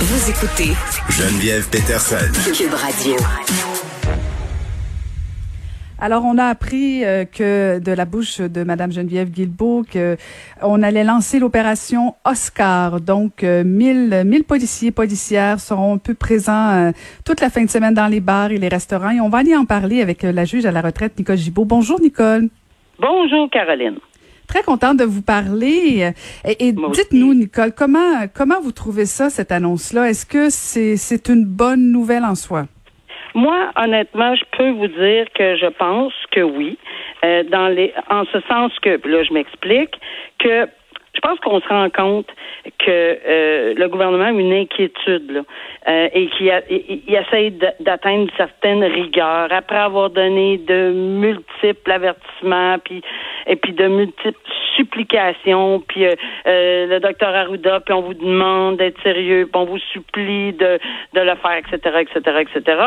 Vous écoutez Geneviève Peterson. Cube Radio. Alors, on a appris euh, que de la bouche de Madame Geneviève Guilbeault que on allait lancer l'opération Oscar. Donc, euh, 1000, 1000 policiers policières seront un peu présents euh, toute la fin de semaine dans les bars et les restaurants. Et on va aller en parler avec euh, la juge à la retraite, Nicole Gibault. Bonjour, Nicole. Bonjour, Caroline. Très contente de vous parler. Et, dites-nous, Nicole, comment comment vous trouvez ça, cette annonce-là? Est-ce que c'est c'est une bonne nouvelle en soi? Moi, honnêtement, je peux vous dire que je pense que oui. Euh, dans les, en ce sens que, là, je m'explique, que je pense qu'on se rend compte que euh, le gouvernement a une inquiétude là, euh, et qu'il d- d'atteindre une certaine rigueur. Après avoir donné de multiples avertissements puis et puis de multiples supplications puis euh, euh, le docteur Arruda puis on vous demande d'être sérieux puis on vous supplie de de le faire etc etc etc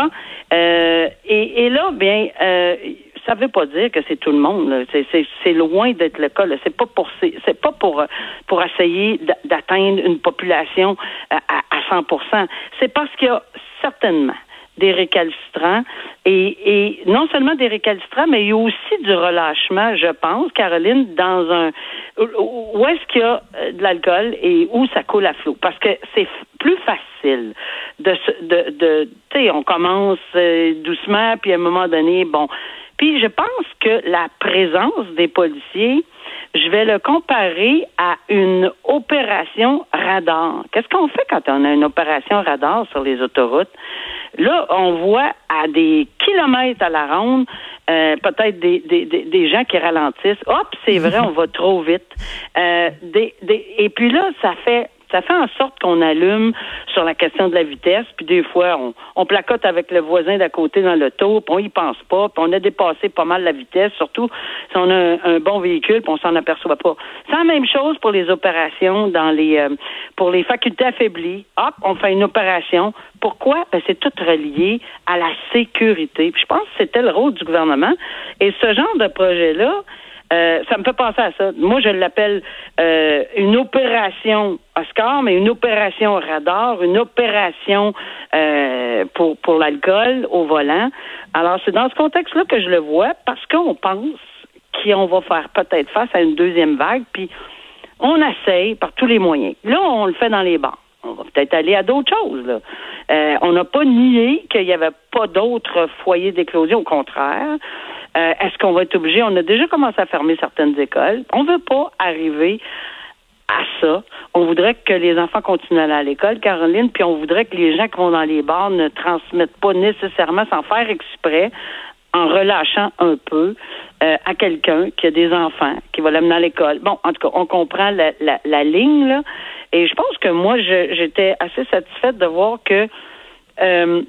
et, et là bien euh, ça veut pas dire que c'est tout le monde. C'est, loin d'être le cas. C'est pas pour c'est, pas pour euh, pour essayer d'a- d'atteindre une population à, à 100% C'est parce qu'il y a certainement des récalcitrants et, et non seulement des récalcitrants, mais il y a aussi du relâchement, je pense, Caroline, dans un où est-ce qu'il y a euh, de l'alcool et où ça coule à flot? Parce que c'est plus facile de de, de tu sais, on commence euh, doucement, puis à un moment donné, bon. Puis je pense que la présence des policiers, je vais le comparer à une opération radar. Qu'est-ce qu'on fait quand on a une opération radar sur les autoroutes? Là, on voit à des kilomètres à la ronde, euh, peut-être des, des, des, des gens qui ralentissent. Hop, c'est vrai, on va trop vite. Euh, des, des, et puis là, ça fait ça fait en sorte qu'on allume sur la question de la vitesse, puis des fois, on, placote avec le voisin d'à côté dans l'auto, puis on y pense pas, puis on a dépassé pas mal la vitesse, surtout si on a un, un bon véhicule, puis on s'en aperçoit pas. C'est la même chose pour les opérations dans les euh, pour les facultés affaiblies. Hop, on fait une opération. Pourquoi? Ben, c'est tout relié à la sécurité. Puis je pense que c'était le rôle du gouvernement. Et ce genre de projet-là, euh, ça me fait penser à ça. Moi, je l'appelle euh, une opération Oscar, mais une opération radar, une opération euh, pour pour l'alcool au volant. Alors, c'est dans ce contexte-là que je le vois, parce qu'on pense qu'on va faire peut-être face à une deuxième vague, puis on essaye par tous les moyens. Là, on le fait dans les bars. On va peut-être aller à d'autres choses. Là. Euh, on n'a pas nié qu'il n'y avait pas d'autres foyers d'éclosion, au contraire. Euh, Est-ce qu'on va être obligé? On a déjà commencé à fermer certaines écoles. On ne veut pas arriver à ça. On voudrait que les enfants continuent à aller à l'école, Caroline, puis on voudrait que les gens qui vont dans les bars ne transmettent pas nécessairement sans faire exprès, en relâchant un peu euh, à quelqu'un qui a des enfants, qui va l'amener à l'école. Bon, en tout cas, on comprend la, la, la ligne, là. Et je pense que moi, j'étais assez satisfaite de voir que euh,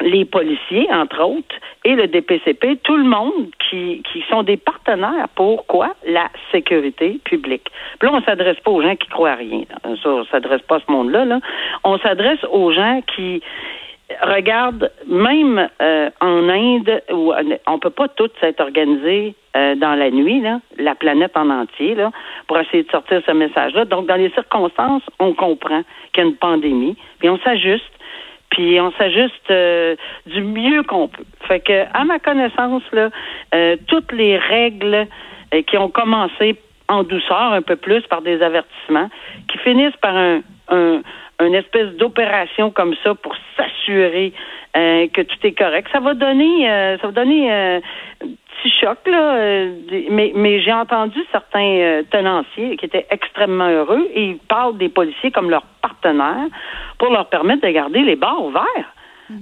les policiers, entre autres, et le DPCP, tout le monde qui, qui sont des partenaires pour quoi? La sécurité publique. Puis là, on s'adresse pas aux gens qui croient à rien. Ça, on s'adresse pas à ce monde-là. Là. On s'adresse aux gens qui regardent, même euh, en Inde, où on peut pas tous s'être organisés euh, dans la nuit, là, la planète en entier, là, pour essayer de sortir ce message-là. Donc, dans les circonstances, on comprend qu'il y a une pandémie, puis on s'ajuste puis on s'ajuste euh, du mieux qu'on peut. Fait que, à ma connaissance, là, euh, toutes les règles euh, qui ont commencé en douceur un peu plus par des avertissements, qui finissent par un, un une espèce d'opération comme ça pour s'assurer euh, que tout est correct. Ça va donner, ça va donner petit choc là, euh, mais, mais j'ai entendu certains euh, tenanciers qui étaient extrêmement heureux et ils parlent des policiers comme leurs partenaires pour leur permettre de garder les bars ouverts.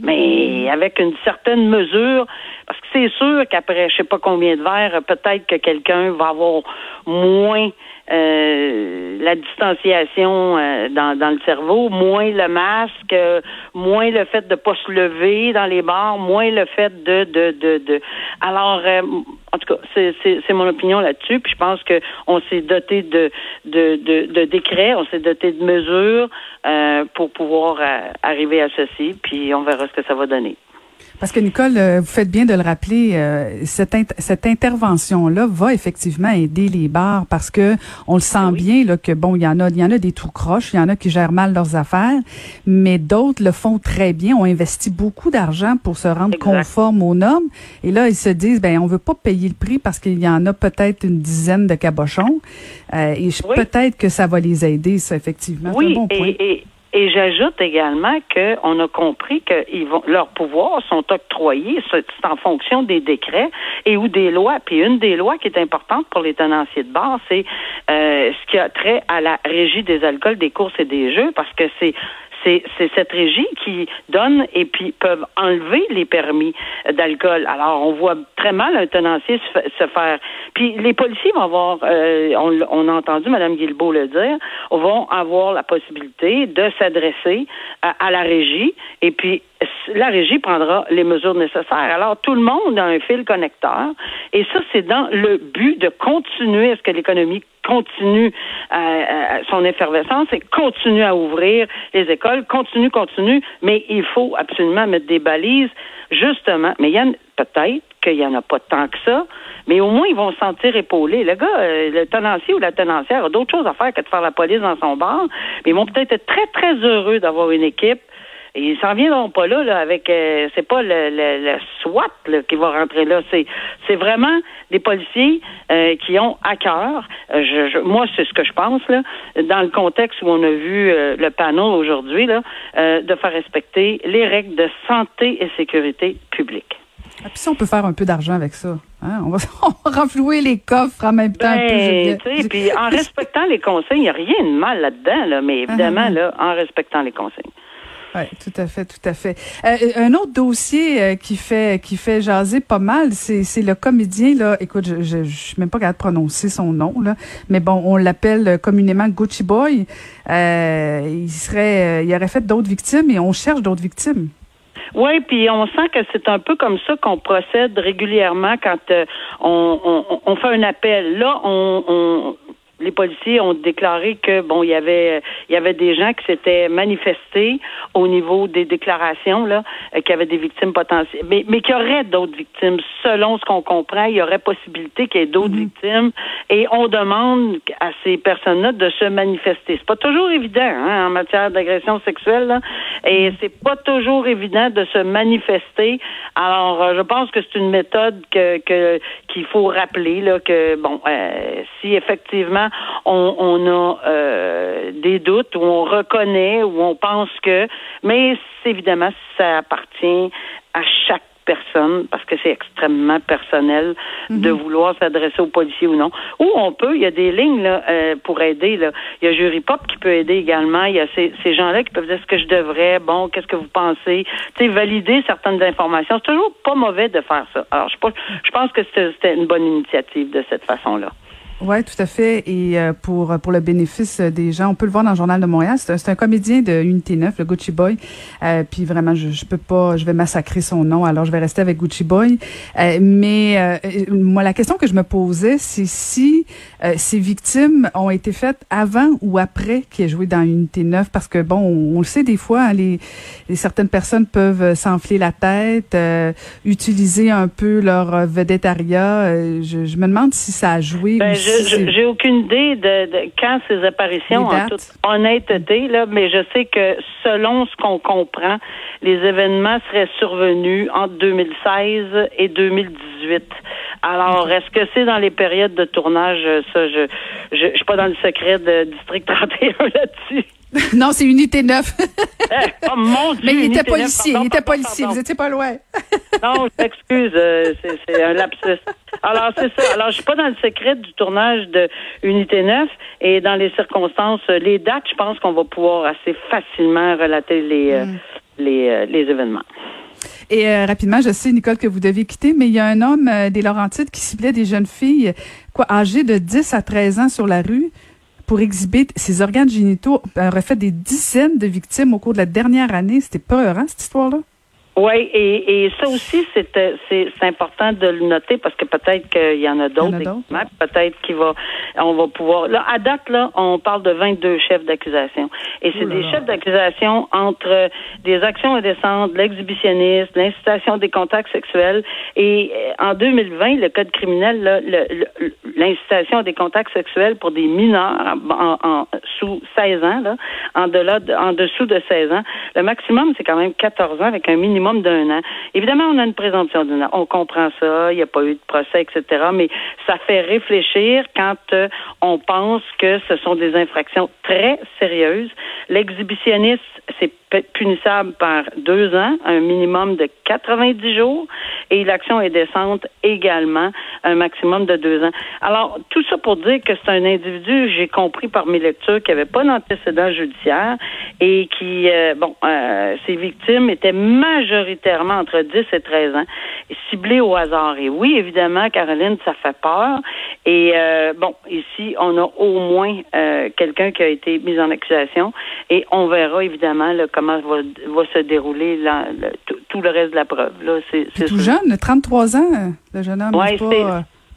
Mais avec une certaine mesure, parce que c'est sûr qu'après je sais pas combien de verres, peut-être que quelqu'un va avoir moins euh, la distanciation euh, dans, dans le cerveau, moins le masque, moins le fait de pas se lever dans les bars, moins le fait de de de, de. alors euh, en tout cas c'est c'est mon opinion là-dessus puis je pense que on s'est doté de de de, de décrets, on s'est doté de mesures pour pouvoir arriver à ceci puis on verra ce que ça va donner. Parce que Nicole, euh, vous faites bien de le rappeler, euh, cette, cette intervention-là va effectivement aider les bars parce que on le sent bien là que bon, il y en a, il y en a des tout croches, il y en a qui gèrent mal leurs affaires, mais d'autres le font très bien, ont investi beaucoup d'argent pour se rendre conforme aux normes, et là ils se disent ben on veut pas payer le prix parce qu'il y en a peut-être une dizaine de cabochons, euh, et peut-être que ça va les aider, ça effectivement. Oui, bon point. et et j'ajoute également qu'on a compris que leurs pouvoirs sont octroyés, c'est en fonction des décrets et ou des lois. Puis une des lois qui est importante pour les tenanciers de bar, c'est euh, ce qui a trait à la régie des alcools, des courses et des jeux, parce que c'est c'est cette régie qui donne et puis peuvent enlever les permis d'alcool. Alors, on voit très mal un tenancier se, faire. Puis les policiers vont avoir, euh, on, a entendu Mme Guilbeault le dire, vont avoir la possibilité de s'adresser à, la régie et puis la régie prendra les mesures nécessaires. Alors, tout le monde a un fil connecteur et ça, c'est dans le but de continuer à ce que l'économie continue euh, euh, son effervescence et continue à ouvrir les écoles, continue, continue, mais il faut absolument mettre des balises, justement. Mais il y a peut-être qu'il n'y en a pas tant que ça, mais au moins ils vont se sentir épaulés. Le gars, euh, le tenancier ou la tenancière a d'autres choses à faire que de faire la police dans son bar, mais ils vont peut-être être très, très heureux d'avoir une équipe ils s'en viendront pas là, là avec euh, c'est pas le, le, SWAT là, qui va rentrer là. C'est c'est vraiment des policiers euh, qui ont à cœur. Euh, je, moi, c'est ce que je pense là, dans le contexte où on a vu le panneau aujourd'hui là, de faire respecter les règles de santé et sécurité publique. Ah, puis si on peut faire un peu d'argent avec ça, hein? on, va, renflouer les coffres en même temps. Ben, puis en respectant les consignes, il n'y a rien de mal là-dedans, là, mais ah, évidemment, ah, là, en respectant les consignes. Oui, tout à fait, tout à fait. Euh, un autre dossier euh, qui fait qui fait jaser pas mal, c'est c'est le comédien là. Écoute, je, je, je suis même pas capable de prononcer son nom là, mais bon, on l'appelle communément Gucci Boy. Euh, il serait, il aurait fait d'autres victimes et on cherche d'autres victimes. Oui, puis on sent que c'est un peu comme ça qu'on procède régulièrement quand on, on, on, fait un appel. Là, on, on les policiers ont déclaré que bon, il y avait il y avait des gens qui s'étaient manifestés au niveau des déclarations là, euh, qui avaient des victimes potentielles, mais mais qu'il y aurait d'autres victimes. Selon ce qu'on comprend, il y aurait possibilité qu'il y ait d'autres mhm. victimes, et on demande à ces personnes-là de se manifester. C'est pas toujours évident hein, en matière d'agression sexuelle, là, et mhm. c'est pas toujours évident de se manifester. Alors, euh, je pense que c'est une méthode que qu'il faut rappeler là que bon, euh, si effectivement on, a euh, des doutes, ou on reconnaît, ou on pense que, mais évidemment, ça appartient à chaque personne, parce que c'est extrêmement personnel de mhm. vouloir s'adresser aux policiers ou non. Ou on peut, il y a des lignes là, euh, pour aider. Là. Il y a Jury Pop qui peut aider également. Il y a ces, ces gens-là qui peuvent dire ce que je devrais, bon, qu'est-ce que vous pensez, tu sais, valider certaines informations. C'est toujours pas mauvais de faire ça. Alors, je, je pense que c'était une bonne initiative de cette façon-là. Oui, tout à fait. Et euh, pour pour le bénéfice des gens, on peut le voir dans le Journal de Montréal. C'est un, comédien de Unité 9, le Gucci Boy. Euh, puis vraiment, je, je peux pas, je vais massacrer son nom, alors je vais rester avec Gucci Boy. Euh, mais moi, la question que je me posais, c'est si ces victimes ont été faites avant ou après qu'il ait joué dans Unité 9, parce que bon, on, le sait des fois, hein, les, certaines personnes peuvent s'enfler la tête, utiliser un peu leur vedettariat. Je, je, me demande si ça a joué. Ben, j'ai aucune idée de, quand ces apparitions, en toute honnêteté, là, mais je sais que selon ce qu'on comprend, les événements seraient survenus entre 2016 et 2018. Alors, est-ce que c'est dans les périodes de tournage? Ça, je, je, je suis pas dans le secret de District 31 là-dessus. non, c'est Unité 9. Eh, oh mon Dieu, Mais il était policier, il était policier, vous étiez pas loin. non, je m'excuse, euh, c'est un lapsus. Alors, c'est ça. Alors, je suis pas dans le secret du tournage de Unité 9 et dans les circonstances, les dates, je pense qu'on va pouvoir assez facilement relater les, euh, mm. les, euh, les événements. Et rapidement, je sais, Nicole, que vous devez quitter, mais il y a un homme des Laurentides qui ciblait des jeunes filles, quoi, âgées de 10 à 13 ans sur la rue pour exhiber ses organes génitaux aurait fait des dizaines de victimes au cours de la dernière année. C'était peur, hein, cette histoire-là? Oui, et, et ça aussi, c'est c'est important de le noter parce que peut-être qu'il y en a d'autres. Peut-être qu'il va, on va pouvoir. Là, à date, là, on parle de 22 chefs d'accusation. Et c'est des chefs d'accusation entre des actions indécentes, l'exhibitionnisme, l'incitation des contacts sexuels. Et euh, en 2020, le code criminel, l'incitation des contacts sexuels pour des mineurs en, sous 16 ans, là, en, delà en dessous de 16 ans, le maximum, c'est quand même 14 ans avec un minimum d'un an. Évidemment, on a une présomption d'un an. On comprend ça. Il n'y a pas eu de procès, etc. Mais ça fait réfléchir quand euh, on pense que ce sont des infractions très sérieuses. L'exhibitionniste, c'est punissable par deux ans, un minimum de 90 jours, et l'action est décente également, un maximum de deux ans. Alors, tout ça pour dire que c'est un individu, j'ai compris par mes lectures, qui n'avait pas d'antécédent judiciaire et qui, euh, bon, euh, ses victimes étaient majoritairement entre 10 et 13 ans, ciblées au hasard. Et oui, évidemment, Caroline, ça fait peur. Et euh, bon, ici, on a au moins quelqu'un qui a été mis en accusation et on verra évidemment le comment va, va se dérouler tout, le reste de la preuve. Là, c'est, tout jeune, 33 ans, le jeune homme. Oui,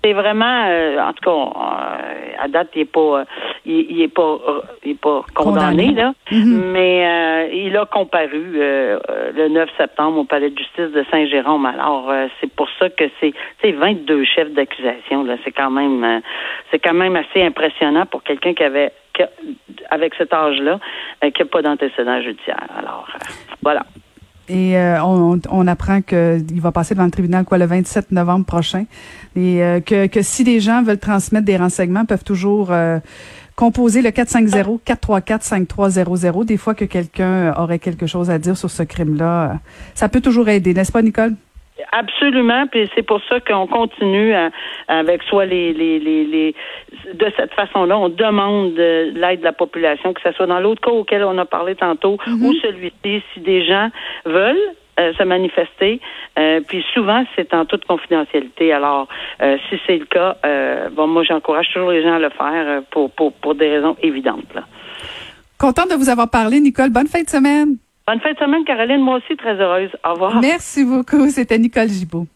c'est, euh, vraiment, euh, en tout cas, euh, à date, il n'est pas, il, est pas, il est pas condamné, là, mm-hmm. mais il a comparu le 9 septembre au palais de justice de Saint-Jérôme. Alors, c'est pour ça que c'est, c'est 22 chefs d'accusation. Là, c'est quand même, c'est quand même assez impressionnant pour quelqu'un qui avait avec cet âge-là, euh, qui n'a pas d'antécédent judiciaire. Alors, euh, voilà. Et euh, on, on, apprend qu'il va passer devant le tribunal quoi le 27 novembre prochain. Et que, que si les gens veulent transmettre des renseignements, peuvent toujours composer le 450-434-5300. Des fois que quelqu'un aurait quelque chose à dire sur ce crime-là, ça peut toujours aider, n'est-ce pas, Nicole? Absolument, puis c'est pour ça qu'on continue avec soit les, les, les, de cette façon-là, on demande l'aide de la population, que ce soit dans l'autre cas auquel on a parlé tantôt mm-hmm. ou celui-ci, si des gens veulent euh, se manifester. Euh, puis souvent, c'est en toute confidentialité. Alors, euh, si c'est le cas, bon, moi, j'encourage toujours les gens à le faire pour, pour, pour des raisons évidentes. Là. Contente de vous avoir parlé, Nicole. Bonne fin de semaine. Bonne fin de semaine, Caroline. Moi aussi, très heureuse. Au revoir. Merci beaucoup. C'était Nicole Gibault.